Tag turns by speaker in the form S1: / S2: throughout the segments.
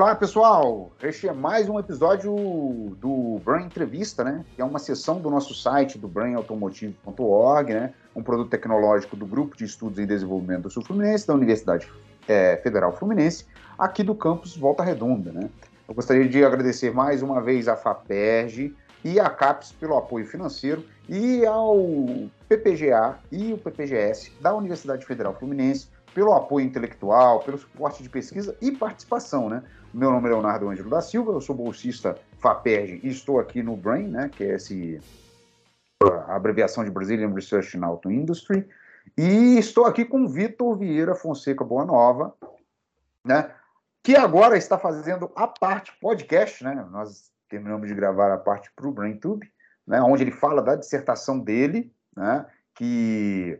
S1: Olá, pessoal! Este é mais um episódio do Brain Entrevista, né? Que é uma sessão do nosso site, do brainautomotive.org, né? Um produto tecnológico do Grupo de Estudos em Desenvolvimento do Sul Fluminense, da Universidade é, Federal Fluminense, aqui do campus Volta Redonda, né? Eu gostaria de agradecer mais uma vez à FAPERJ e à CAPES pelo apoio financeiro e ao PPGA e o PPGS da Universidade Federal Fluminense pelo apoio intelectual, pelo suporte de pesquisa e participação, né? Meu nome é Leonardo Ângelo da Silva, eu sou bolsista FAPERJ e estou aqui no BRAIN, né, que é esse, a abreviação de Brazilian Research in Auto Industry, e estou aqui com Vitor Vieira Fonseca Boa Nova, né, que agora está fazendo a parte podcast, né, nós terminamos de gravar a parte para o BrainTube, né, onde ele fala da dissertação dele, né, que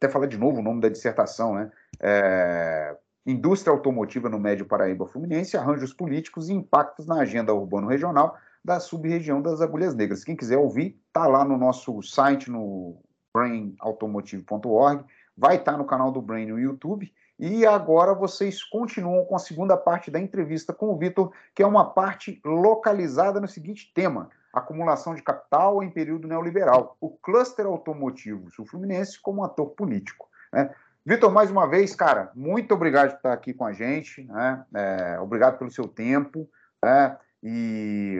S1: até falar de novo o nome da dissertação, né? É, Indústria automotiva no Médio Paraíba Fluminense, arranjos políticos e impactos na agenda urbano-regional da sub-região das Agulhas Negras. Quem quiser ouvir, tá lá no nosso site, no brainautomotive.org, vai estar tá no canal do Brain no YouTube. E agora vocês continuam com a segunda parte da entrevista com o Vitor, que é uma parte localizada no seguinte tema: acumulação de capital em período neoliberal, o cluster automotivo sul-fluminense como ator político. Né? Vitor, mais uma vez, cara, muito obrigado por estar aqui com a gente, né? É, obrigado pelo seu tempo, né? E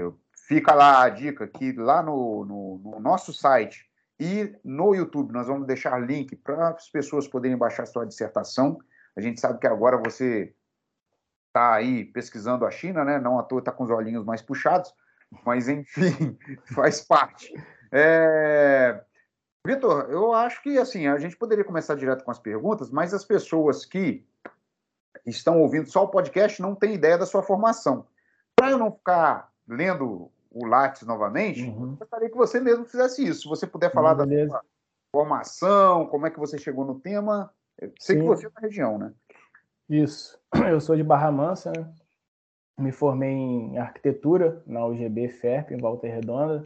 S1: fica lá a dica que lá no, no, no, nosso site e no YouTube nós vamos deixar link para as pessoas poderem baixar sua dissertação. A gente sabe que agora você está aí pesquisando a China, né? Não à toa está com os olhinhos mais puxados, mas enfim, faz parte. É... Vitor, eu acho que assim a gente poderia começar direto com as perguntas, mas as pessoas que estão ouvindo só o podcast não têm ideia da sua formação. Para eu não ficar lendo o Lattes novamente, uhum. gostaria que você mesmo fizesse isso. Se você puder falar da sua formação, como é que você chegou no tema. Eu sei Sim. que você é da região, né?
S2: Isso. Eu sou de Barra Mansa, né? me formei em arquitetura na UGB FERP, em Volta Redonda.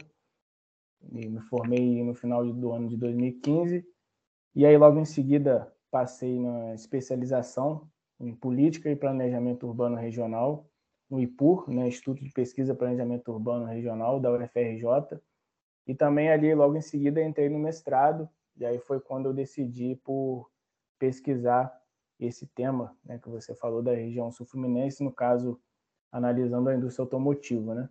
S2: E me formei no final do ano de 2015. E aí, logo em seguida, passei na especialização em Política e Planejamento Urbano Regional, no IPUR, né, Instituto de Pesquisa e Planejamento Urbano Regional, da UFRJ. E também ali, logo em seguida, entrei no mestrado, e aí foi quando eu decidi por pesquisar esse tema né, que você falou da região sul-fluminense, no caso, analisando a indústria automotiva, né?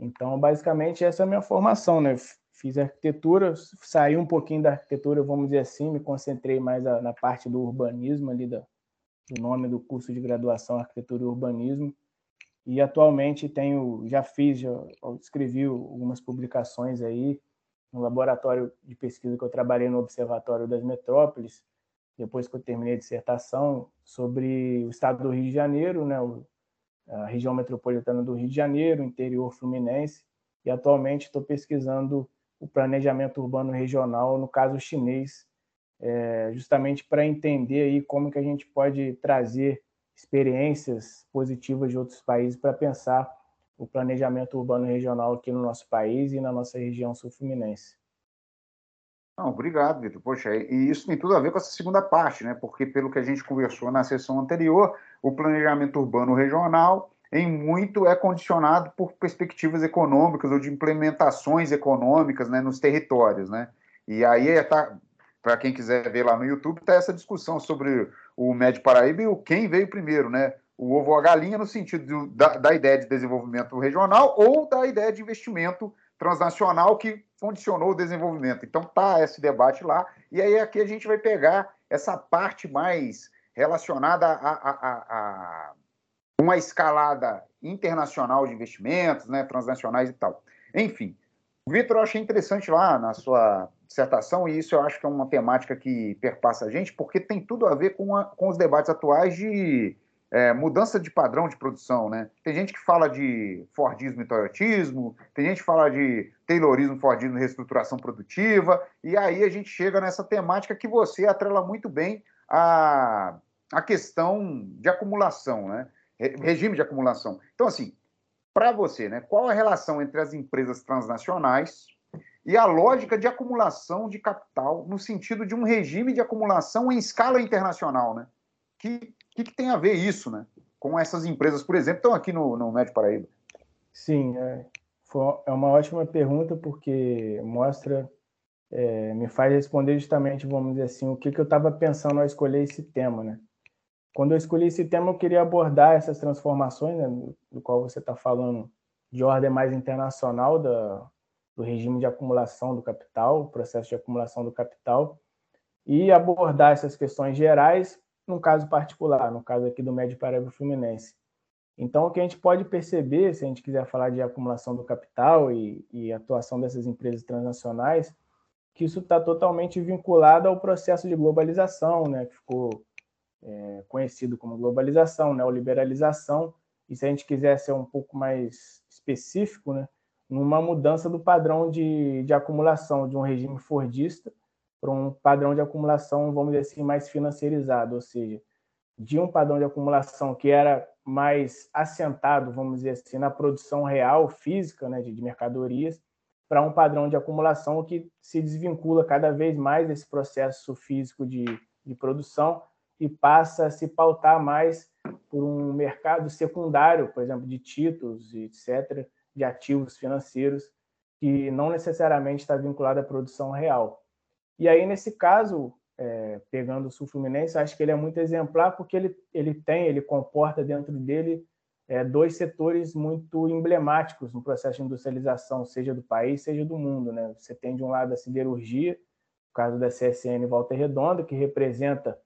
S2: Então, basicamente, essa é a minha formação, né? Fiz arquitetura, saí um pouquinho da arquitetura, vamos dizer assim, me concentrei mais na parte do urbanismo ali, da, do nome do curso de graduação Arquitetura e Urbanismo. E atualmente tenho, já fiz, já escrevi algumas publicações aí no laboratório de pesquisa que eu trabalhei no Observatório das Metrópoles, depois que eu terminei a dissertação sobre o estado do Rio de Janeiro, né, o a região metropolitana do Rio de Janeiro, interior fluminense, e atualmente estou pesquisando o planejamento urbano regional, no caso chinês, é, justamente para entender aí como que a gente pode trazer experiências positivas de outros países para pensar o planejamento urbano regional aqui no nosso país e na nossa região sul-fluminense.
S1: Não, obrigado, Vitor. Poxa, e isso tem tudo a ver com essa segunda parte, né? Porque, pelo que a gente conversou na sessão anterior, o planejamento urbano regional, em muito, é condicionado por perspectivas econômicas ou de implementações econômicas né, nos territórios, né? E aí, tá, para quem quiser ver lá no YouTube, está essa discussão sobre o Médio Paraíba e o quem veio primeiro, né? O ovo ou a galinha, no sentido da, da ideia de desenvolvimento regional ou da ideia de investimento transnacional que condicionou o desenvolvimento. Então tá esse debate lá, e aí aqui a gente vai pegar essa parte mais relacionada a, a, a, a uma escalada internacional de investimentos, né, transnacionais e tal. Enfim, Vitor, eu achei interessante lá na sua dissertação, e isso eu acho que é uma temática que perpassa a gente, porque tem tudo a ver com, a, com os debates atuais de é, mudança de padrão de produção, né? Tem gente que fala de Fordismo e Toyotismo, tem gente que fala de Taylorismo, Fordismo e reestruturação produtiva, e aí a gente chega nessa temática que você atrela muito bem a, a questão de acumulação, né? Regime de acumulação. Então, assim, para você, né, qual a relação entre as empresas transnacionais e a lógica de acumulação de capital no sentido de um regime de acumulação em escala internacional, né? Que que, que tem a ver isso, né? com essas empresas, por exemplo, estão aqui no, no Médio Paraíba?
S2: Sim, é, é uma ótima pergunta porque mostra, é, me faz responder justamente, vamos dizer assim, o que, que eu estava pensando ao escolher esse tema, né? Quando eu escolhi esse tema, eu queria abordar essas transformações, né, do qual você está falando, de ordem mais internacional da, do regime de acumulação do capital, o processo de acumulação do capital, e abordar essas questões gerais num caso particular, no caso aqui do Médio Paraíba Fluminense. Então, o que a gente pode perceber, se a gente quiser falar de acumulação do capital e, e atuação dessas empresas transnacionais, que isso está totalmente vinculado ao processo de globalização, né, que ficou é, conhecido como globalização, neoliberalização, e se a gente quiser ser um pouco mais específico, né, numa mudança do padrão de, de acumulação de um regime fordista para um padrão de acumulação, vamos dizer assim, mais financeirizado, ou seja, de um padrão de acumulação que era mais assentado, vamos dizer assim, na produção real, física, né, de, de mercadorias, para um padrão de acumulação que se desvincula cada vez mais desse processo físico de, de produção e passa a se pautar mais por um mercado secundário, por exemplo, de títulos, etc., de ativos financeiros, que não necessariamente está vinculado à produção real. E aí, nesse caso, é, pegando o Sul Fluminense, acho que ele é muito exemplar porque ele, ele tem, ele comporta dentro dele é, dois setores muito emblemáticos no processo de industrialização, seja do país, seja do mundo. Né? Você tem, de um lado, a siderurgia, o caso da CSN Volta Redonda, que representa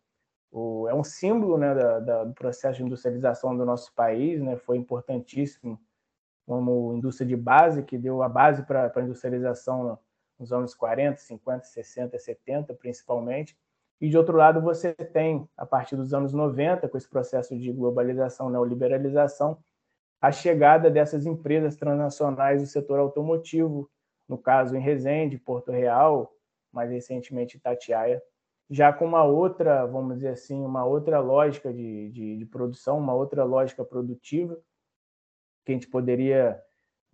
S2: o, é um símbolo né, da, da, do processo de industrialização do nosso país, né? foi importantíssimo como indústria de base, que deu a base para a industrialização nos anos 40, 50, 60, 70, principalmente. E, de outro lado, você tem, a partir dos anos 90, com esse processo de globalização, neoliberalização, a chegada dessas empresas transnacionais do setor automotivo, no caso em Resende, Porto Real, mais recentemente Itatiaia, já com uma outra, vamos dizer assim, uma outra lógica de, de, de produção, uma outra lógica produtiva, que a gente poderia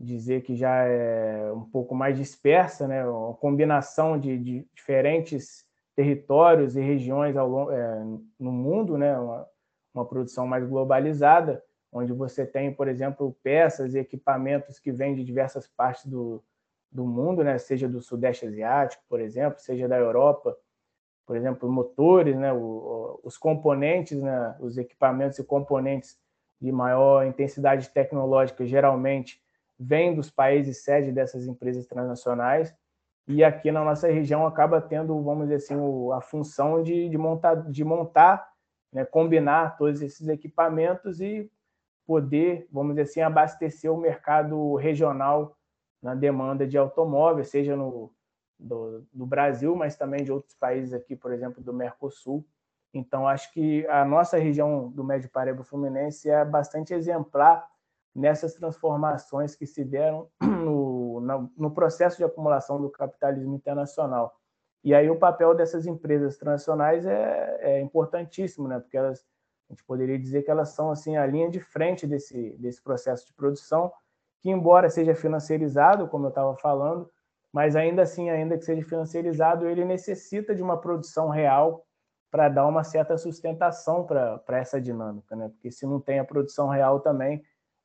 S2: dizer que já é um pouco mais dispersa, né? uma combinação de, de diferentes territórios e regiões ao, é, no mundo, né? Uma, uma, produção mais globalizada, onde você tem, por exemplo, peças e equipamentos que vêm de diversas partes do, do mundo, né? seja do Sudeste Asiático, por exemplo, seja da Europa, por exemplo, motores, né? O, os componentes, né? os equipamentos e componentes de maior intensidade tecnológica geralmente vêm dos países sede dessas empresas transnacionais e aqui na nossa região acaba tendo, vamos dizer assim, a função de, de montar, de montar né, combinar todos esses equipamentos e poder, vamos dizer assim, abastecer o mercado regional na demanda de automóveis, seja no do, do Brasil, mas também de outros países aqui, por exemplo, do Mercosul. Então, acho que a nossa região do Médio Paraíba Fluminense é bastante exemplar nessas transformações que se deram no, no processo de acumulação do capitalismo internacional. E aí o papel dessas empresas transnacionais é, é importantíssimo, né? porque elas, a gente poderia dizer que elas são assim a linha de frente desse, desse processo de produção, que embora seja financiarizado, como eu estava falando, mas ainda assim, ainda que seja financiarizado, ele necessita de uma produção real para dar uma certa sustentação para essa dinâmica, né? Porque se não tem a produção real também,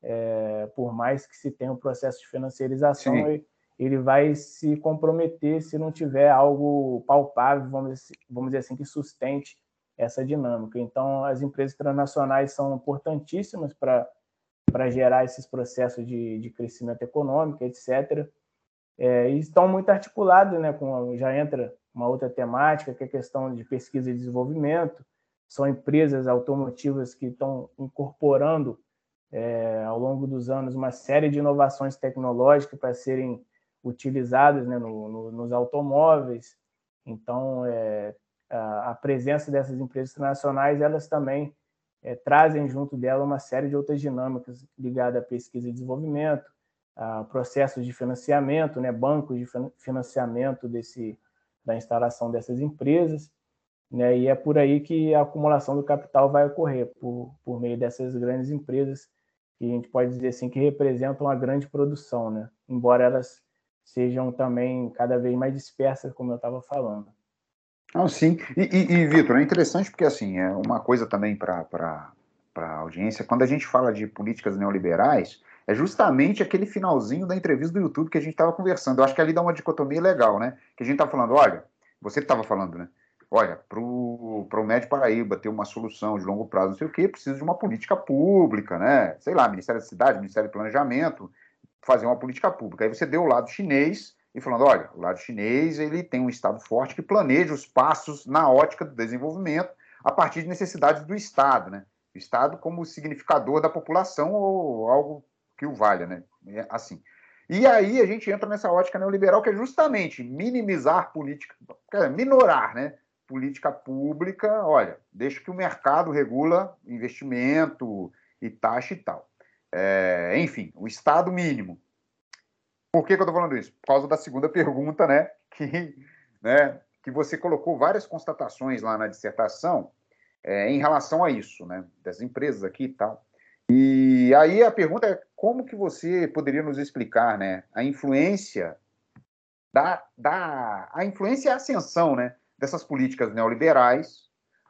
S2: é, por mais que se tenha um processo de financiarização, ele, ele, vai se comprometer se não tiver algo palpável, vamos dizer, vamos dizer assim, que sustente essa dinâmica. Então, as empresas transnacionais são importantíssimas para gerar esses processos de, de crescimento econômico, etc. É, e estão muito articulados, né, com, já entra uma outra temática, que é a questão de pesquisa e desenvolvimento. São empresas automotivas que estão incorporando é, ao longo dos anos uma série de inovações tecnológicas para serem utilizadas né, no, no, nos automóveis. Então, é, a, a, presença dessas empresas internacionais, elas também é, trazem junto dela uma série de outras dinâmicas ligadas à pesquisa e desenvolvimento, a processos de financiamento, né, bancos de financiamento desse, da instalação dessas empresas, né? E é por aí que a acumulação do capital vai ocorrer por, por meio dessas grandes empresas que a gente pode dizer assim que representam a grande produção, né? Embora elas sejam também cada vez mais dispersas, como eu estava falando.
S1: Ah, sim. E, e, e Vitor, é interessante porque assim é uma coisa também para a audiência, quando a gente fala de políticas neoliberais, é justamente aquele finalzinho da entrevista do YouTube que a gente estava conversando. Eu acho que ali dá uma dicotomia legal, né? Que a gente está falando, olha, você estava falando, né? Olha, para o Médio Paraíba ter uma solução de longo prazo, não sei o quê, precisa de uma política pública, né? Sei lá, Ministério da Cidade, Ministério do Planejamento, fazer uma política pública. Aí você deu o lado chinês e falando, olha, o lado chinês ele tem um Estado forte que planeja os passos na ótica do desenvolvimento a partir de necessidades do Estado, né? O Estado como significador da população ou algo que o valha, né? É assim. E aí a gente entra nessa ótica neoliberal que é justamente minimizar política, minorar, né? Política pública, olha, deixa que o mercado regula investimento e taxa e tal. É, enfim, o Estado mínimo. Por que, que eu estou falando isso? Por causa da segunda pergunta, né? Que, né, que você colocou várias constatações lá na dissertação é, em relação a isso, né? Das empresas aqui e tal. E aí a pergunta é como que você poderia nos explicar, né, a influência da, da a influência e a ascensão, né, dessas políticas neoliberais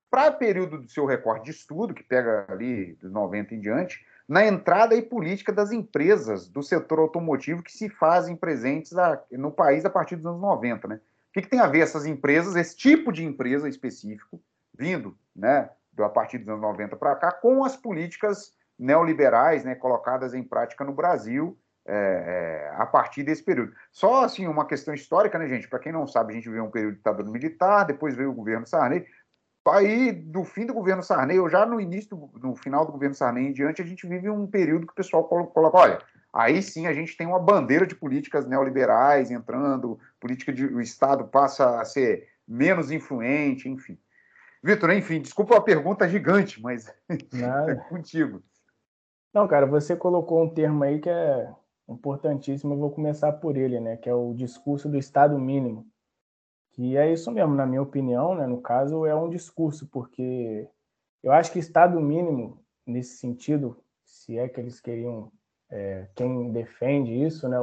S1: para o período do seu recorte de estudo, que pega ali dos 90 em diante, na entrada e política das empresas do setor automotivo que se fazem presentes no país a partir dos anos 90, né? O que, que tem a ver essas empresas, esse tipo de empresa específico, vindo, né, a partir dos anos 90 para cá, com as políticas neoliberais né, colocadas em prática no Brasil é, é, a partir desse período. Só assim uma questão histórica, né, gente? Para quem não sabe, a gente viveu um período de ditadura militar, depois veio o governo Sarney. Aí, do fim do governo Sarney, ou já no início, do, no final do governo Sarney em diante, a gente vive um período que o pessoal coloca, olha, aí sim a gente tem uma bandeira de políticas neoliberais entrando, política de o Estado passa a ser menos influente, enfim. Vitor, enfim, desculpa a pergunta gigante, mas é contigo.
S2: Não, cara, você colocou um termo aí que é importantíssimo, eu vou começar por ele, né, que é o discurso do Estado mínimo. Que é isso mesmo, na minha opinião, né, no caso, é um discurso, porque eu acho que Estado mínimo, nesse sentido, se é que eles queriam, é, quem defende isso, né,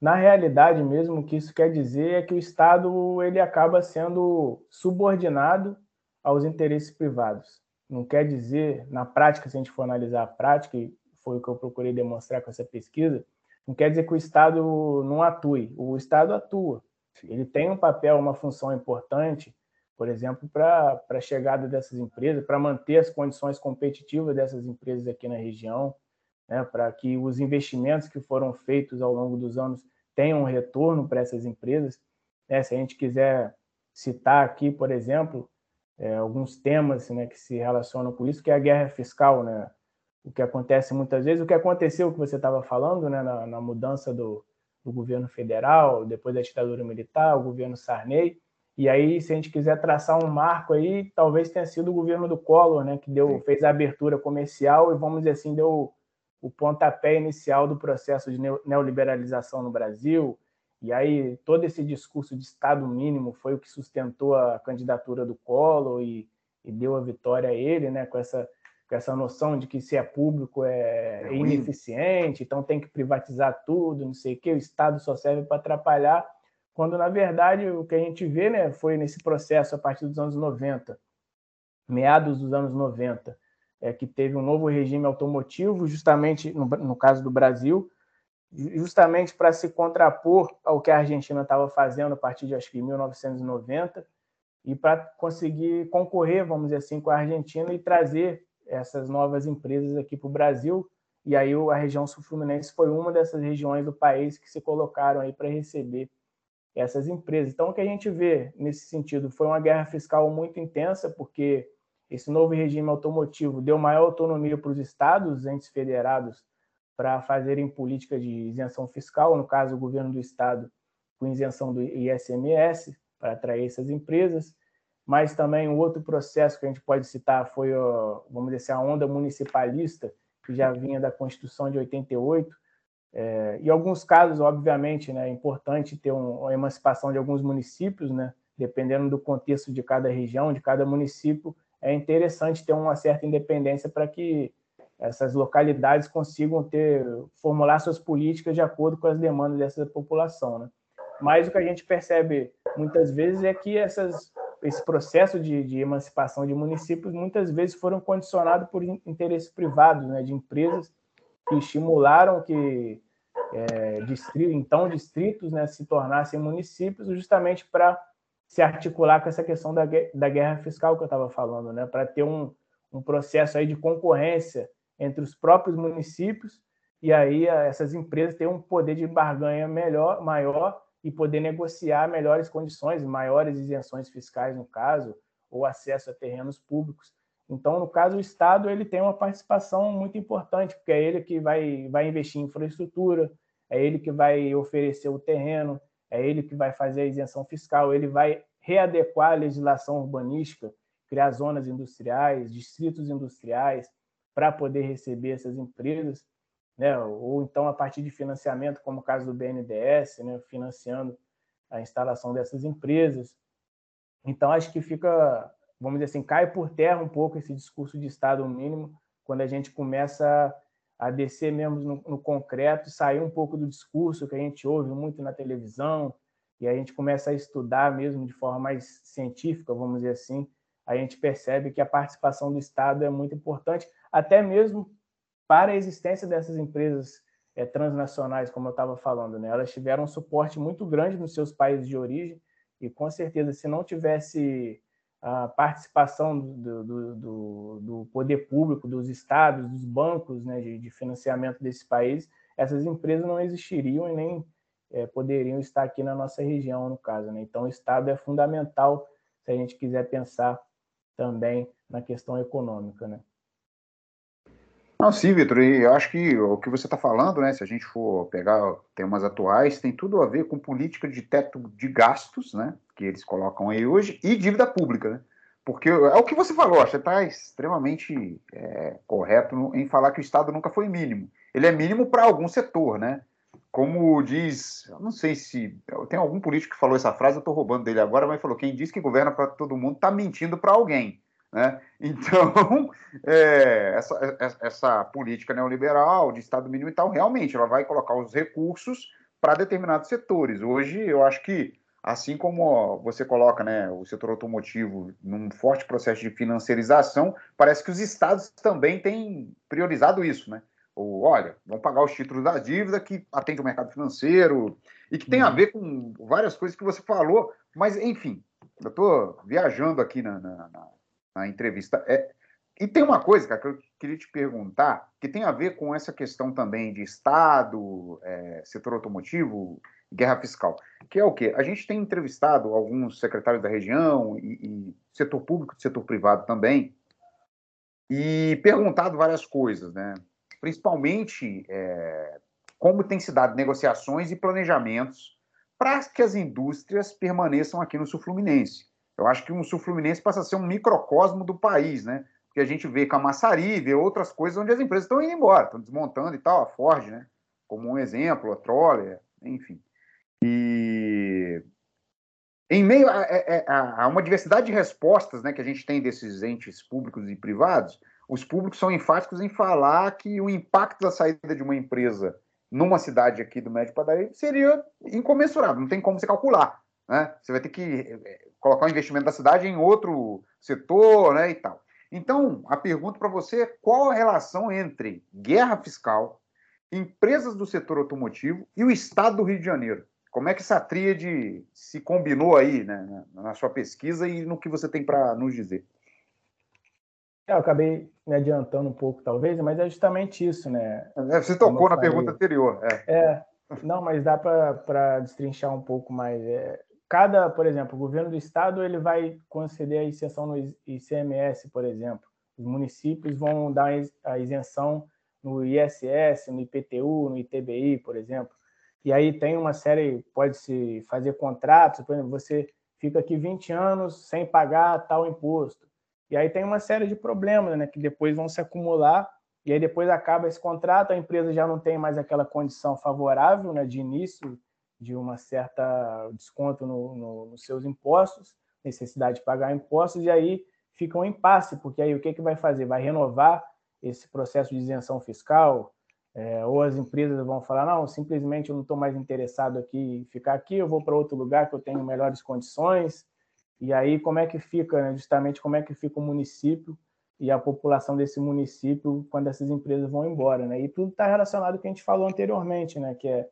S2: na realidade mesmo, o que isso quer dizer é que o Estado ele acaba sendo subordinado aos interesses privados. Não quer dizer, na prática, se a gente for analisar a prática, foi o que eu procurei demonstrar com essa pesquisa, não quer dizer que o Estado não atue. O Estado atua. Ele tem um papel, uma função importante, por exemplo, para a chegada dessas empresas, para manter as condições competitivas dessas empresas aqui na região, né, para que os investimentos que foram feitos ao longo dos anos tenham um retorno para essas empresas. É, se a gente quiser citar aqui, por exemplo, é, alguns temas né, que se relacionam com isso, que é a guerra fiscal, né? O que acontece muitas vezes, o que aconteceu, que você estava falando, né, na, na mudança do, do, governo federal, depois da ditadura militar, o governo Sarney, e aí, se a gente quiser traçar um marco aí, talvez tenha sido o governo do Collor, né, que deu, fez a abertura comercial e, vamos dizer assim, deu o pontapé inicial do processo de neoliberalização no Brasil, e aí todo esse discurso de Estado mínimo foi o que sustentou a candidatura do Collor e, e deu a vitória a ele, né, com essa com essa noção de que se é público é, é ineficiente, então tem que privatizar tudo, não sei o que, o Estado só serve para atrapalhar, quando na verdade o que a gente vê né, foi nesse processo a partir dos anos 90, meados dos anos 90, é que teve um novo regime automotivo, justamente no, no caso do Brasil, justamente para se contrapor ao que a Argentina estava fazendo a partir de acho que 1990 e para conseguir concorrer, vamos dizer assim, com a Argentina e trazer essas novas empresas aqui para o Brasil. E aí a região sul-fluminense foi uma dessas regiões do país que se colocaram aí para receber essas empresas. Então, o que a gente vê nesse sentido foi uma guerra fiscal muito intensa, porque esse novo regime automotivo deu maior autonomia para os estados, os entes federados, para fazerem política de isenção fiscal, no caso, o governo do estado com isenção do ISMS, para atrair essas empresas mas também um outro processo que a gente pode citar foi, vamos dizer assim, a onda municipalista, que já vinha da Constituição de 88. É, em alguns casos, obviamente, né, é importante ter um, uma emancipação de alguns municípios, né, dependendo do contexto de cada região, de cada município, é interessante ter uma certa independência para que essas localidades consigam ter formular suas políticas de acordo com as demandas dessa população, né? Mas o que a gente percebe muitas vezes é que essas esse processo de, de, emancipação de municípios muitas vezes foram condicionados por interesses privados, né, de empresas que estimularam que é, distrito, então distritos né, se tornassem municípios justamente para se articular com essa questão da, da guerra fiscal que eu estava falando, né, para ter um, um processo aí de concorrência entre os próprios municípios e aí essas empresas têm um poder de barganha melhor, maior e poder negociar melhores condições, maiores isenções fiscais no caso, ou acesso a terrenos públicos. Então, no caso, o Estado ele tem uma participação muito importante, porque é ele que vai, vai investir em infraestrutura, é ele que vai oferecer o terreno, é ele que vai fazer a isenção fiscal, ele vai readequar a legislação urbanística, criar zonas industriais, distritos industriais, para poder receber essas empresas né? ou então a partir de financiamento, como o caso do BNDES, né? financiando a instalação dessas empresas. Então, acho que fica, vamos dizer assim, cai por terra um pouco esse discurso de Estado mínimo quando a gente começa a descer mesmo no, no concreto, sair um pouco do discurso que a gente ouve muito na televisão, e a gente começa a estudar mesmo de forma mais científica, vamos dizer assim, a gente percebe que a participação do Estado é muito importante, até mesmo para a existência dessas empresas é, transnacionais, como eu estava falando, né? elas tiveram um suporte muito grande nos seus países de origem e, com certeza, se não tivesse a participação do, do, do, do poder público, dos estados, dos bancos né, de, de, financiamento desses países, essas empresas não existiriam e nem é, poderiam estar aqui na nossa região, no caso. Né? Então, o Estado é fundamental se a gente quiser pensar também na questão econômica. Né?
S1: Não, sim, Vitor, e eu acho que o que você está falando, né, se a gente for pegar temas atuais, tem tudo a ver com política de teto de gastos, né, que eles colocam aí hoje, e dívida pública, né? Porque é o que você falou, você está extremamente é, correto em falar que o Estado nunca foi mínimo. Ele é mínimo para algum setor, né? Como diz, eu não sei se. Tem algum político que falou essa frase, eu estou roubando dele agora, mas falou: quem diz que governa para todo mundo está mentindo para alguém. Né? Então, é, essa, essa política neoliberal de Estado mínimo e tal, realmente, ela vai colocar os recursos para determinados setores. Hoje, eu acho que, assim como você coloca né, o setor automotivo num forte processo de financiarização, parece que os estados também têm priorizado isso, né? Ou, olha, vamos pagar os títulos da dívida que atende o mercado financeiro e que tem a uhum. ver com várias coisas que você falou, mas, enfim, eu estou viajando aqui na, na, na na entrevista. É, e tem uma coisa, cara, que eu queria te perguntar, que tem a ver com essa questão também de Estado, é, setor automotivo, guerra fiscal, que é o quê? A gente tem entrevistado alguns secretários da região e, e setor público e setor privado também, e perguntado várias coisas, né? Principalmente é, como tem se dado negociações e planejamentos para que as indústrias permaneçam aqui no Sul Fluminense. Eu acho que o Sul Fluminense passa a ser um microcosmo do país, né? Porque a gente vê Camaçari, vê outras coisas onde as empresas estão indo embora, estão desmontando e tal, a Ford, né? Como um exemplo, a Troller, enfim. E em meio a, a, a, uma diversidade de respostas né, que a gente tem desses entes públicos e privados, os públicos são enfáticos em falar que o impacto da saída de uma empresa numa cidade aqui do Médio Padaria seria incomensurável, não tem como se calcular. Né? Você vai ter que eh, colocar o investimento da cidade em outro setor né, e tal. Então, a pergunta para você é qual a relação entre guerra fiscal, empresas do setor automotivo e o Estado do Rio de Janeiro? Como é que essa tríade se combinou aí né, na sua pesquisa e no que você tem para nos dizer?
S2: É, eu acabei me adiantando um pouco, talvez, mas é justamente isso, né?
S1: É, você tocou na pergunta anterior.
S2: É, é não, mas dá para destrinchar um pouco mais. É, cada, por exemplo, o governo do estado ele vai conceder a isenção no ICMS, por exemplo. Os municípios vão dar a isenção no ISS, no IPTU, no ITBI, por exemplo. E aí tem uma série, pode-se fazer contratos, por exemplo, você fica aqui 20 anos sem pagar tal imposto. E aí tem uma série de problemas, né, que depois vão se acumular, e aí depois acaba esse contrato, a empresa já não tem mais aquela condição favorável, né, de início de uma certa desconto no, no, nos seus impostos, necessidade de pagar impostos, e aí fica um impasse, porque aí o que, que vai fazer? Vai renovar esse processo de isenção fiscal? É, ou as empresas vão falar, não, simplesmente eu não estou mais interessado aqui em ficar aqui, eu vou para outro lugar que eu tenho melhores condições. E aí como é que fica, né, justamente como é que fica o município e a população desse município quando essas empresas vão embora, né? E tudo está relacionado com o que a gente falou anteriormente, né? Que é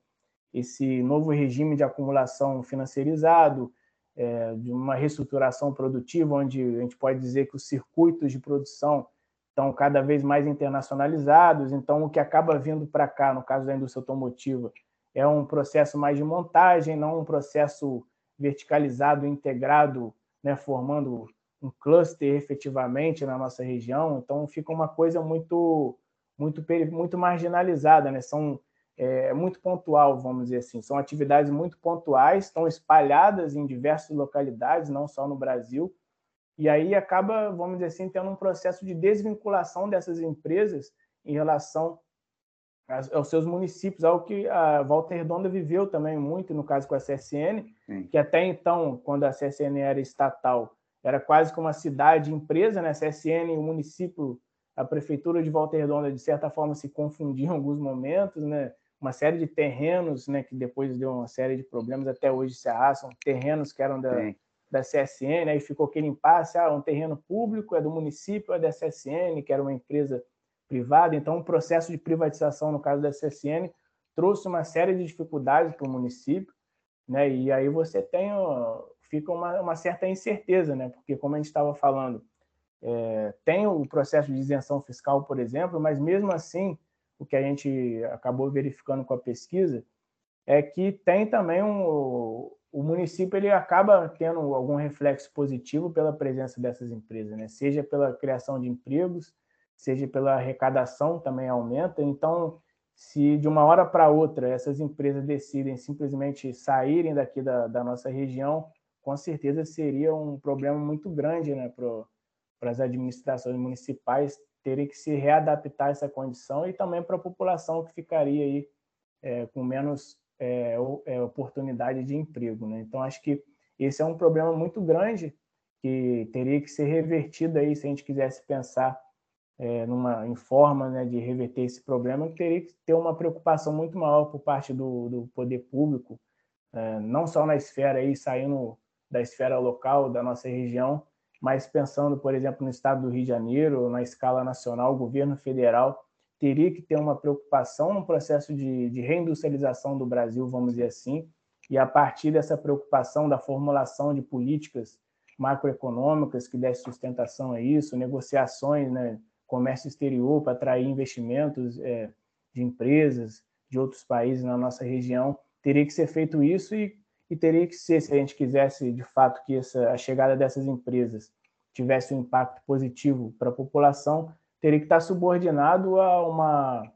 S2: esse novo regime de acumulação financeirizado, é, de uma reestruturação produtiva, onde a gente pode dizer que os circuitos de produção estão cada vez mais internacionalizados. Então, o que acaba vindo para cá, no caso da indústria automotiva, é um processo mais de montagem, não um processo verticalizado, integrado, né, formando um cluster efetivamente na nossa região. Então, fica uma coisa muito, muito, muito marginalizada, né? São é, muito pontual, vamos dizer assim. São atividades muito pontuais, estão espalhadas em diversas localidades, não só no Brasil, e aí acaba, vamos dizer assim, tendo um processo de desvinculação dessas empresas em relação aos seus municípios, algo que a Volta Redonda viveu também muito, no caso com a CSN, Sim. que até então, quando a CSN era estatal, era quase como uma cidade empresa, né? A CSN, o município, a prefeitura de Volta Redonda, de certa forma, se confundiam em alguns momentos, né? Uma série de terrenos, né, que depois deu uma série de problemas, até hoje se arrastam, terrenos que eram da, da CSN, aí ficou aquele impasse, ah, um terreno público é do município, é da CSN, que era uma empresa privada, então o processo de privatização, no caso da CSN, trouxe uma série de dificuldades para o município, né? E aí você tem fica uma, uma certa incerteza, né? Porque como a gente estava falando, é, tem o processo de isenção fiscal, por exemplo, mas mesmo assim, o que a gente acabou verificando com a pesquisa é que tem também um, o município ele acaba tendo algum reflexo positivo pela presença dessas empresas, né? Seja pela criação de empregos, seja pela arrecadação também aumenta. Então, se de uma hora para outra essas empresas decidem simplesmente saírem daqui da, da nossa região, com certeza seria um problema muito grande né, para as administrações municipais terem que se readaptar a essa condição e também para a população que ficaria aí é, com menos é, é, oportunidade de emprego. Né? Então, acho que esse é um problema muito grande que teria que ser revertido aí se a gente quisesse pensar é, numa, em forma né, de reverter esse problema, teria que ter uma preocupação muito maior por parte do, do poder público, é, não só na esfera aí, saindo da esfera local da nossa região, mas pensando, por exemplo, no estado do Rio de Janeiro, na escala nacional, o governo federal teria que ter uma preocupação no processo de, de reindustrialização do Brasil, vamos dizer assim, e a partir dessa preocupação da formulação de políticas macroeconômicas que dessem sustentação a isso, negociações, né, comércio exterior para atrair investimentos é, de empresas de outros países na nossa região. Teria que ser feito isso e, e teria que ser, se a gente quisesse de fato que essa, a chegada dessas empresas tivesse um impacto positivo para a população, teria que estar subordinado a, uma,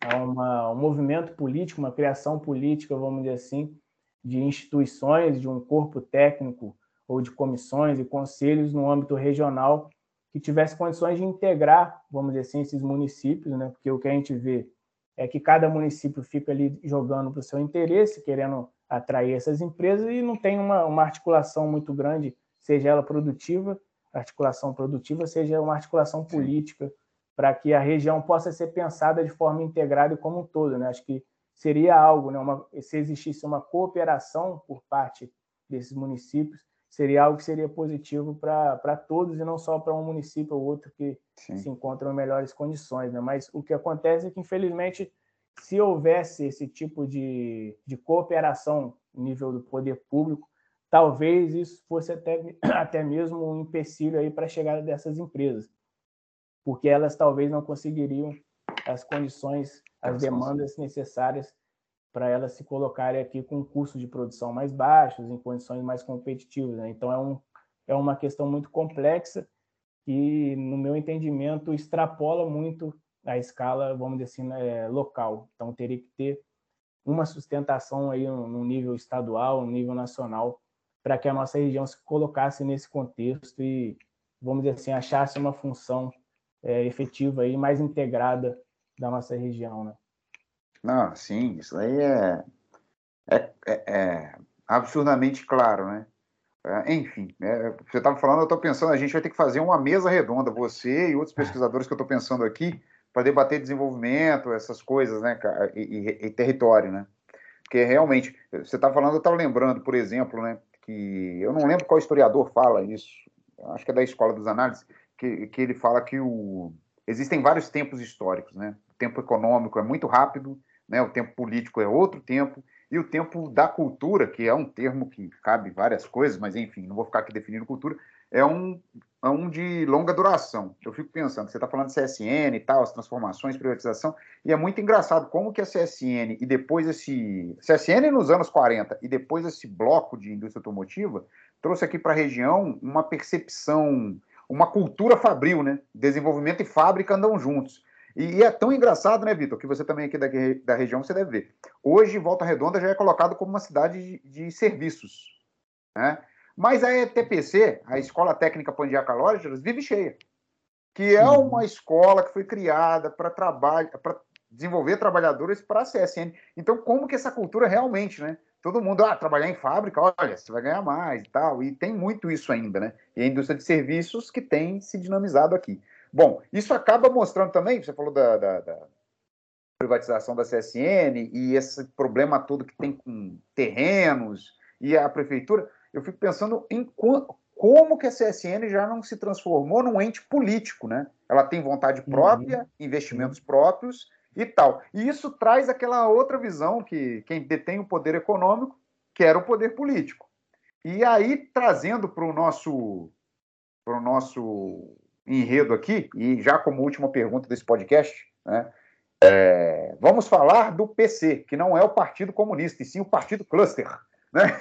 S2: a uma, um movimento político, uma criação política, vamos dizer assim, de instituições, de um corpo técnico ou de comissões e conselhos no âmbito regional que tivesse condições de integrar, vamos dizer assim, esses municípios, né? Porque o que a gente vê é que cada município fica ali jogando para o seu interesse, querendo atrair essas empresas e não tem uma, uma articulação muito grande, seja ela produtiva, articulação produtiva, seja uma articulação política, para que a região possa ser pensada de forma integrada e como um todo, né? Acho que seria algo, né? Uma, se existisse uma cooperação por parte desses municípios, seria algo que seria positivo para todos e não só para um município ou outro que Sim. se encontram em melhores condições. Né? Mas o que acontece é que, infelizmente, se houvesse esse tipo de, de cooperação no nível do poder público, talvez isso fosse até, até mesmo um empecilho aí para a chegada dessas empresas, porque elas talvez não conseguiriam as condições, as demandas necessárias para elas se colocarem aqui com custos de produção mais baixos, em condições mais competitivas. Né? Então, é, um, é uma questão muito complexa e, no meu entendimento, extrapola muito a escala, vamos dizer assim, né, local. Então, teria que ter uma sustentação aí no nível estadual, no nível nacional, para que a nossa região se colocasse nesse contexto e, vamos dizer assim, achasse uma função é, efetiva e mais integrada da nossa região, né?
S1: Não, sim, isso aí é, é, é, é absurdamente claro, né? É, enfim, é, você estava falando, eu estou pensando, a gente vai ter que fazer uma mesa redonda, você e outros pesquisadores que eu estou pensando aqui, para debater desenvolvimento, essas coisas, né, e, e, e território, né? Porque realmente, você está falando, eu estava lembrando, por exemplo, né, que eu não lembro qual historiador fala isso, acho que é da Escola dos Análises, que, que ele fala que o, existem vários tempos históricos, né? O tempo econômico é muito rápido, né? o tempo político é outro tempo, e o tempo da cultura, que é um termo que cabe várias coisas, mas enfim, não vou ficar aqui definindo cultura, é um, é um de longa duração. Eu fico pensando, você está falando de CSN e tal, as transformações, privatização, e é muito engraçado como que a CSN e depois esse. CSN nos anos 40 e depois esse bloco de indústria automotiva trouxe aqui para a região uma percepção, uma cultura fabril, né? Desenvolvimento e fábrica andam juntos. E, é tão engraçado, né, Vitor, que você também aqui da, da região você deve ver. Hoje, Volta Redonda já é colocado como uma cidade de, de serviços. Né? Mas a ETPC, a Escola Técnica Pandiaca Lógeras, vive cheia. Que é uhum. uma escola que foi criada para trabalho, para desenvolver trabalhadores para a CSN. Então, como que essa cultura realmente, né? Todo mundo, ah, trabalhar em fábrica, olha, você vai ganhar mais e tal. E tem muito isso ainda, né? E a indústria de serviços que tem se dinamizado aqui. Bom, isso acaba mostrando também, você falou da, da, da privatização da CSN e esse problema todo que tem com terrenos e a prefeitura, eu fico pensando em como que a CSN já não se transformou num ente político, né? Ela tem vontade uhum. própria, uhum. investimentos próprios e tal. E isso traz aquela outra visão que quem detém o poder econômico quer o poder político. E aí, trazendo para o nosso, pro nosso enredo aqui, e já como última pergunta desse podcast, né, é, vamos falar do PC, que não é o Partido Comunista, e sim o Partido Cluster, né?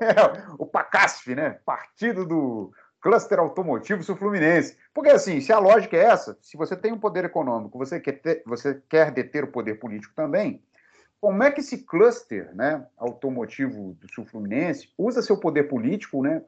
S1: é, o PACASF, né? Partido do Cluster Automotivo Sul Fluminense. Porque assim, se a lógica é essa, se você tem um poder econômico, você quer, ter, você quer deter o poder político também, como é que esse cluster né, automotivo do Sul Fluminense usa seu poder político né,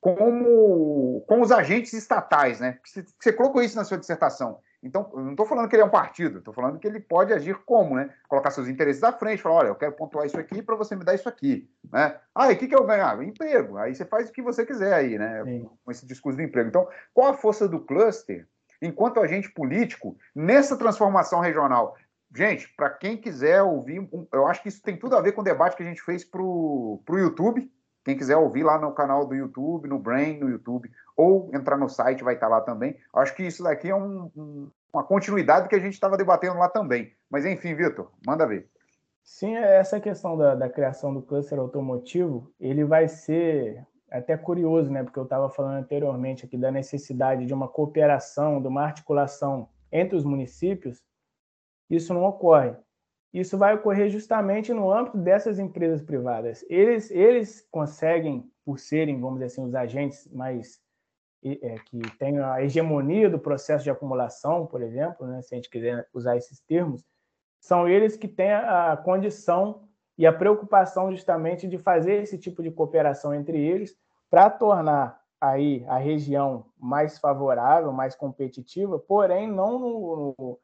S1: como, com os agentes estatais, né? Você colocou isso na sua dissertação. Então, não estou falando que ele é um partido, estou falando que ele pode agir como, né? Colocar seus interesses à frente, falar, olha, eu quero pontuar isso aqui para você me dar isso aqui, né? Ah, e o que, que eu ganhar? Emprego. Aí você faz o que você quiser aí, né? Sim. Com esse discurso do emprego. Então, qual a força do cluster enquanto agente político nessa transformação regional? Gente, para quem quiser ouvir, eu acho que isso tem tudo a ver com o debate que a gente fez para o YouTube, quem quiser ouvir lá no canal do YouTube, no Brain, no YouTube, ou entrar no site, vai estar lá também. Acho que isso daqui é um, um, uma continuidade que a gente estava debatendo lá também. Mas enfim, Vitor, manda ver.
S2: Sim, essa questão da, da, criação do cluster automotivo, ele vai ser até curioso, né? Porque eu estava falando anteriormente aqui da necessidade de uma cooperação, de uma articulação entre os municípios. Isso não ocorre isso vai ocorrer justamente no âmbito dessas empresas privadas. Eles, eles conseguem, por serem, vamos dizer assim, os agentes mais é, que têm a hegemonia do processo de acumulação, por exemplo, né, se a gente quiser usar esses termos, são eles que têm a condição e a preocupação justamente de fazer esse tipo de cooperação entre eles para tornar aí a região mais favorável, mais competitiva, porém não no, no,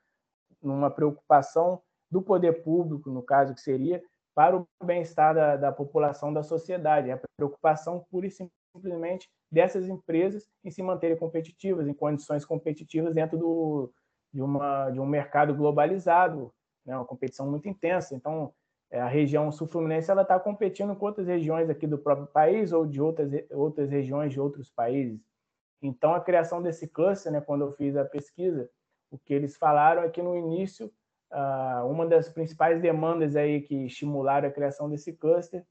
S2: numa preocupação do poder público, no caso, que seria para o bem-estar da, da, população, da sociedade. É a preocupação pura e simplesmente dessas empresas em se manterem competitivas, em condições competitivas dentro do, de, uma, de um mercado globalizado, né? uma competição muito intensa. Então, é, a região sul-fluminense está competindo com outras regiões aqui do próprio país ou de outras, outras regiões de outros países. Então, a criação desse cluster, né, quando eu fiz a pesquisa, o que eles falaram é que no início uma das principais demandas aí que estimularam a criação desse cluster,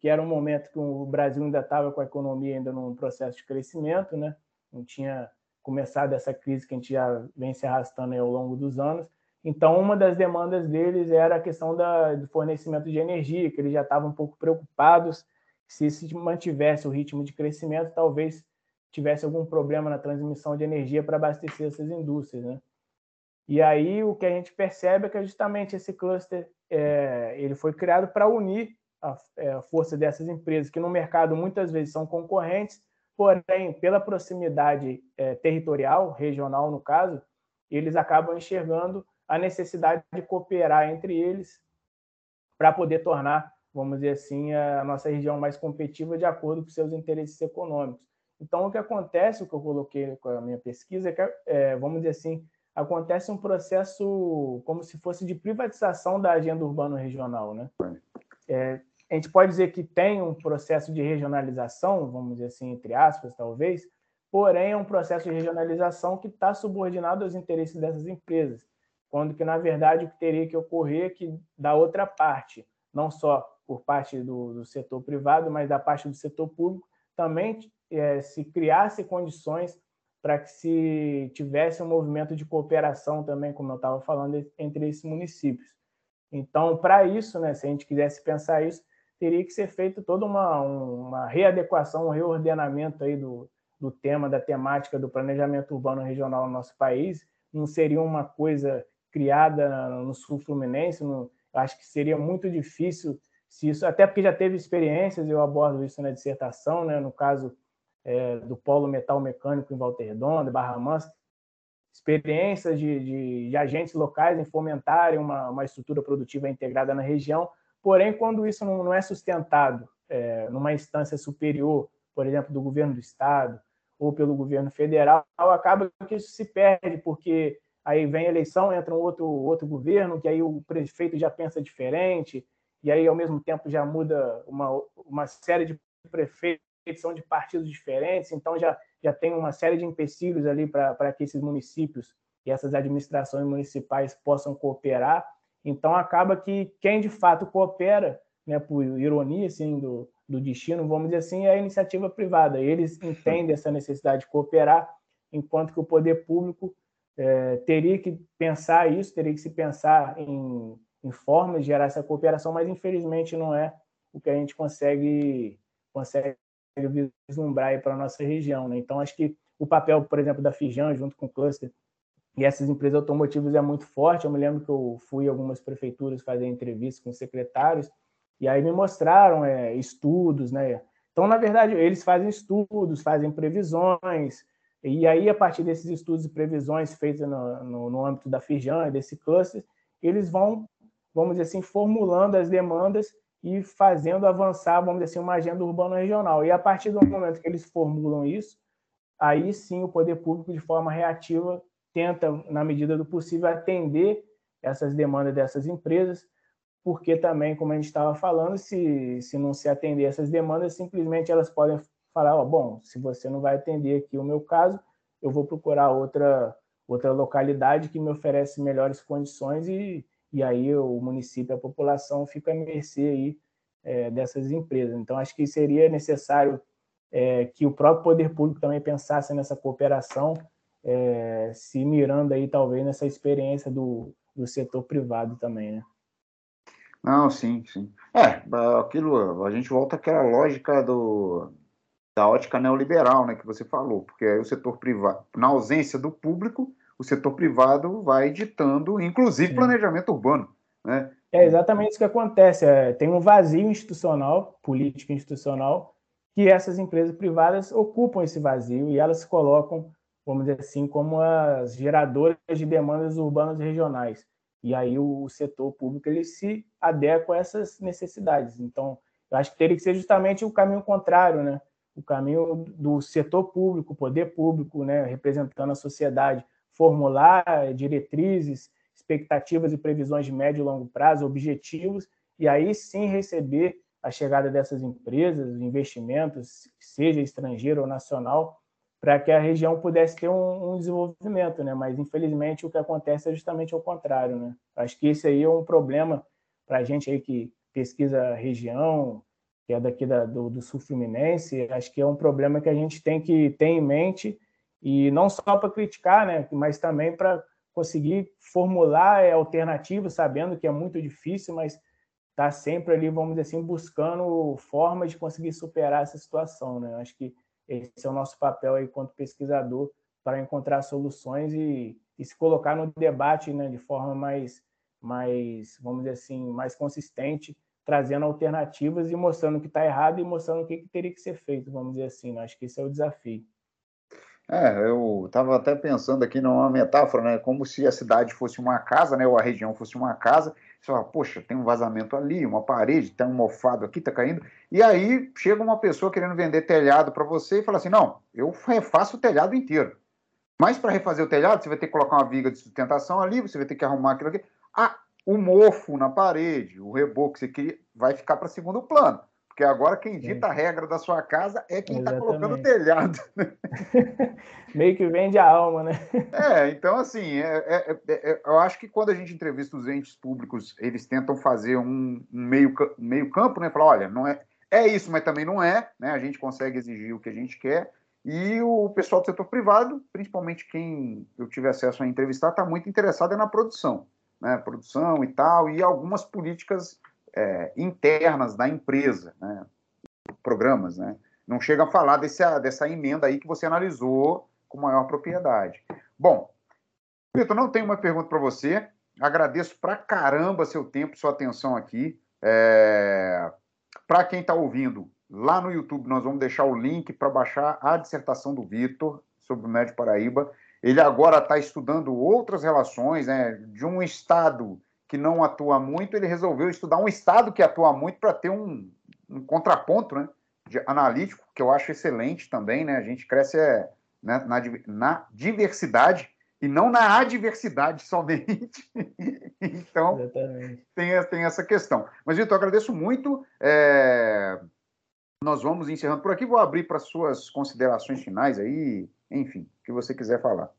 S2: que era um momento que o Brasil ainda estava com a economia ainda num processo de crescimento, né? não tinha começado essa crise que a gente já vem se arrastando ao longo dos anos. Então, uma das demandas deles era a questão da, do fornecimento de energia, que eles já estavam um pouco preocupados se se mantivesse o ritmo de crescimento, talvez tivesse algum problema na transmissão de energia para abastecer essas indústrias, né? E aí o que a gente percebe é que justamente esse cluster é, ele foi criado para unir a, é, a, força dessas empresas que no mercado muitas vezes são concorrentes, porém pela proximidade é, territorial, regional no caso, eles acabam enxergando a necessidade de cooperar entre eles para poder tornar, vamos dizer assim, a nossa região mais competitiva de acordo com seus interesses econômicos. Então o que acontece, o que eu coloquei com a minha pesquisa, é que, é, vamos dizer assim, acontece um processo como se fosse de privatização da agenda urbano regional, né? É, a gente pode dizer que tem um processo de regionalização, vamos dizer assim, entre aspas, talvez, porém é um processo de regionalização que está subordinado aos interesses dessas empresas, quando que, na verdade, o que teria que ocorrer é que, da outra parte, não só por parte do, do setor privado, mas da parte do setor público, também é, se criasse condições para que se tivesse um movimento de cooperação também, como eu estava falando, entre esses municípios. Então, para isso, né, se a gente quisesse pensar isso, teria que ser feito toda uma, uma readequação, um reordenamento aí do, do tema, da temática do planejamento urbano regional no nosso país. Não seria uma coisa criada no sul fluminense, no, acho que seria muito difícil se isso, até porque já teve experiências, eu abordo isso na dissertação, né, no caso é, do Polo Metal Mecânico em Volta Redonda, Barra Mansa, experiências de, de, de, agentes locais em fomentarem uma, uma estrutura produtiva integrada na região, porém, quando isso não, não é sustentado é, numa instância superior, por exemplo, do governo do Estado ou pelo governo federal, acaba que isso se perde, porque aí vem a eleição, entra um outro, outro governo, que aí o prefeito já pensa diferente, e aí, ao mesmo tempo, já muda uma, uma série de prefeitos são de partidos diferentes, então já, já tem uma série de empecilhos ali para que esses municípios e essas administrações municipais possam cooperar. Então, acaba que quem de fato coopera, né, por ironia assim, do, do destino, vamos dizer assim, é a iniciativa privada. Eles entendem essa necessidade de cooperar, enquanto que o poder público é, teria que pensar isso, teria que se pensar em, em formas de gerar essa cooperação, mas infelizmente não é o que a gente consegue, consegue vislumbrar para a nossa região. Né? Então, acho que o papel, por exemplo, da Fijan, junto com o Cluster, e essas empresas automotivas é muito forte. Eu me lembro que eu fui a algumas prefeituras fazer entrevistas com secretários, e aí me mostraram é, estudos, né? Então, na verdade, eles fazem estudos, fazem previsões, e aí, a partir desses estudos e previsões feitos no, no, no âmbito da Fijan, desse cluster, eles vão, vamos dizer assim, formulando as demandas e fazendo avançar, vamos dizer assim, uma agenda urbana regional. E a partir do momento que eles formulam isso, aí sim o poder público, de forma reativa, tenta, na medida do possível, atender essas demandas dessas empresas, porque também, como a gente estava falando, se, se não se atender essas demandas, simplesmente elas podem falar, oh, bom, se você não vai atender aqui o meu caso, eu vou procurar outra, outra localidade que me oferece melhores condições e e aí o município, a população fica à mercê aí, é, dessas empresas. Então, acho que seria necessário é, que o próprio poder público também pensasse nessa cooperação, é, se mirando aí talvez nessa experiência do, do setor privado também, né?
S1: Não, sim, sim. É, aquilo, a gente volta àquela lógica do, da ótica neoliberal, né, que você falou, porque aí o setor privado, na ausência do público, o setor privado vai ditando, inclusive, Sim. planejamento urbano. Né?
S2: É exatamente isso que acontece. É, tem um vazio institucional, político institucional, que essas empresas privadas ocupam esse vazio e elas se colocam, vamos dizer assim, como as geradoras de demandas urbanas regionais. E aí o setor público ele se adequa a essas necessidades. Então, eu acho que teria que ser justamente o caminho contrário, né? O caminho do setor público, poder público, né, representando a sociedade, formular diretrizes, expectativas e previsões de médio e longo prazo, objetivos, e aí sim receber a chegada dessas empresas, investimentos, seja estrangeiro ou nacional, para que a região pudesse ter um, um, desenvolvimento, né? Mas infelizmente o que acontece é justamente o contrário, né? Acho que esse aí é um problema para a gente aí que pesquisa a região, que é daqui da, do, do sul fluminense, acho que é um problema que a gente tem que ter em mente e não só para criticar, né, mas também para conseguir formular é, alternativas, sabendo que é muito difícil, mas está sempre ali, vamos dizer assim, buscando formas de conseguir superar essa situação. Né? Acho que esse é o nosso papel aí, enquanto pesquisador, para encontrar soluções e, e se colocar no debate né, de forma mais, mais, vamos dizer assim, mais consistente, trazendo alternativas e mostrando o que está errado e mostrando o que, que, teria que ser feito, vamos dizer assim. Né? Acho que esse é o desafio.
S1: É, eu estava até pensando aqui numa metáfora, né? Como se a cidade fosse uma casa, né? Ou a região fosse uma casa. Você fala, poxa, tem um vazamento ali, uma parede, tem um mofado aqui, tá caindo. E aí chega uma pessoa querendo vender telhado para você e fala assim: não, eu refaço o telhado inteiro. Mas para refazer o telhado, você vai ter que colocar uma viga de sustentação ali, você vai ter que arrumar aquilo aqui. Ah, o mofo na parede, o reboco que você queria, vai ficar para segundo plano. Porque agora quem dita a regra da sua casa é quem está colocando o telhado.
S2: Meio que vende a alma, né?
S1: É, então assim, é, é, é, é, eu acho que quando a gente entrevista os entes públicos, eles tentam fazer um, um meio, meio campo, né? Falar, olha, não é, é isso, mas também não é, né? A gente consegue exigir o que a gente quer. E o pessoal do setor privado, principalmente quem eu tive acesso a entrevistar, está muito interessado na produção, né? Produção e tal, e algumas políticas é, internas da empresa, né? programas, né? Não chega a falar dessa emenda aí que você analisou com maior propriedade. Bom, Vitor, não tenho uma pergunta para você. Agradeço pra caramba seu tempo, sua atenção aqui. É... Para quem está ouvindo, lá no YouTube nós vamos deixar o link para baixar a dissertação do Vitor sobre o Médio Paraíba. Ele agora está estudando outras relações né, de um estado que não atua muito, ele resolveu estudar um estado que atua muito para ter um, um contraponto né, de, analítico, que eu acho excelente também. Né? A gente cresce é, né, na, na diversidade e não na adversidade somente. então, tem, tem essa questão. Mas, Vitor, agradeço muito. É... Nós vamos encerrando por aqui. Vou abrir para suas considerações finais aí, enfim, o que você quiser falar.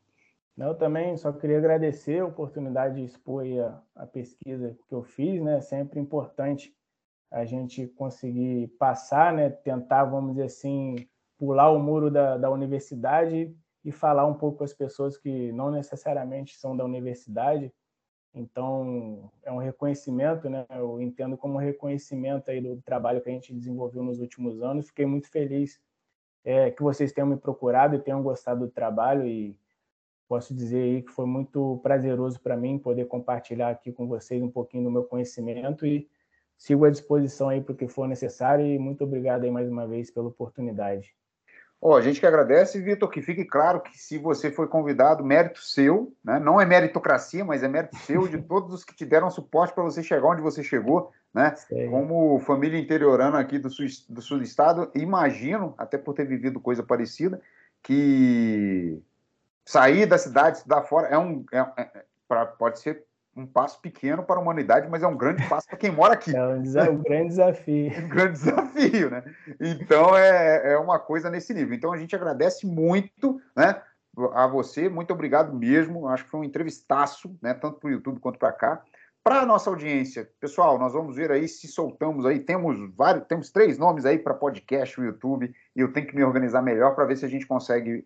S2: Eu também só queria agradecer a oportunidade de expor a, a, pesquisa que eu fiz, né? Sempre importante a gente conseguir passar, né? Tentar, vamos dizer assim, pular o muro da, da universidade e falar um pouco com as pessoas que não necessariamente são da universidade. Então, é um reconhecimento, né? Eu entendo como reconhecimento aí do trabalho que a gente desenvolveu nos últimos anos. Fiquei muito feliz é, que vocês tenham me procurado e tenham gostado do trabalho e posso dizer aí que foi muito prazeroso para mim poder compartilhar aqui com vocês um pouquinho do meu conhecimento e sigo à disposição aí para o que for necessário e muito obrigado aí mais uma vez pela oportunidade.
S1: Oh, a gente que agradece, Vitor, que fique claro que se você foi convidado, mérito seu, né? não é meritocracia, mas é mérito seu de todos os que te deram suporte para você chegar onde você chegou, né? Como família interiorana aqui do sul, do sul do estado, imagino, até por ter vivido coisa parecida, que sair da cidade, estudar fora, é um, é, é, pra, pode ser um passo pequeno para a humanidade, mas é um grande passo para quem mora aqui.
S2: É um, um grande desafio.
S1: um grande desafio, né? Então é, é uma coisa nesse nível. Então a gente agradece muito, né? A você, muito obrigado mesmo. Acho que foi um entrevistaço, né? Tanto para o YouTube quanto para cá. Para a nossa audiência, pessoal, nós vamos ver aí se soltamos aí. Temos vários, temos três nomes aí para podcast no YouTube, e eu tenho que me organizar melhor para ver se a gente consegue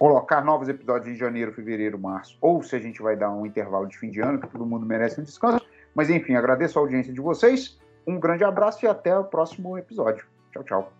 S1: colocar novos episódios em janeiro, fevereiro, março, ou se a gente vai dar um intervalo de fim de ano, que todo mundo merece um descanso. Mas enfim, agradeço a audiência de vocês, um grande abraço e até o próximo episódio. Tchau, tchau.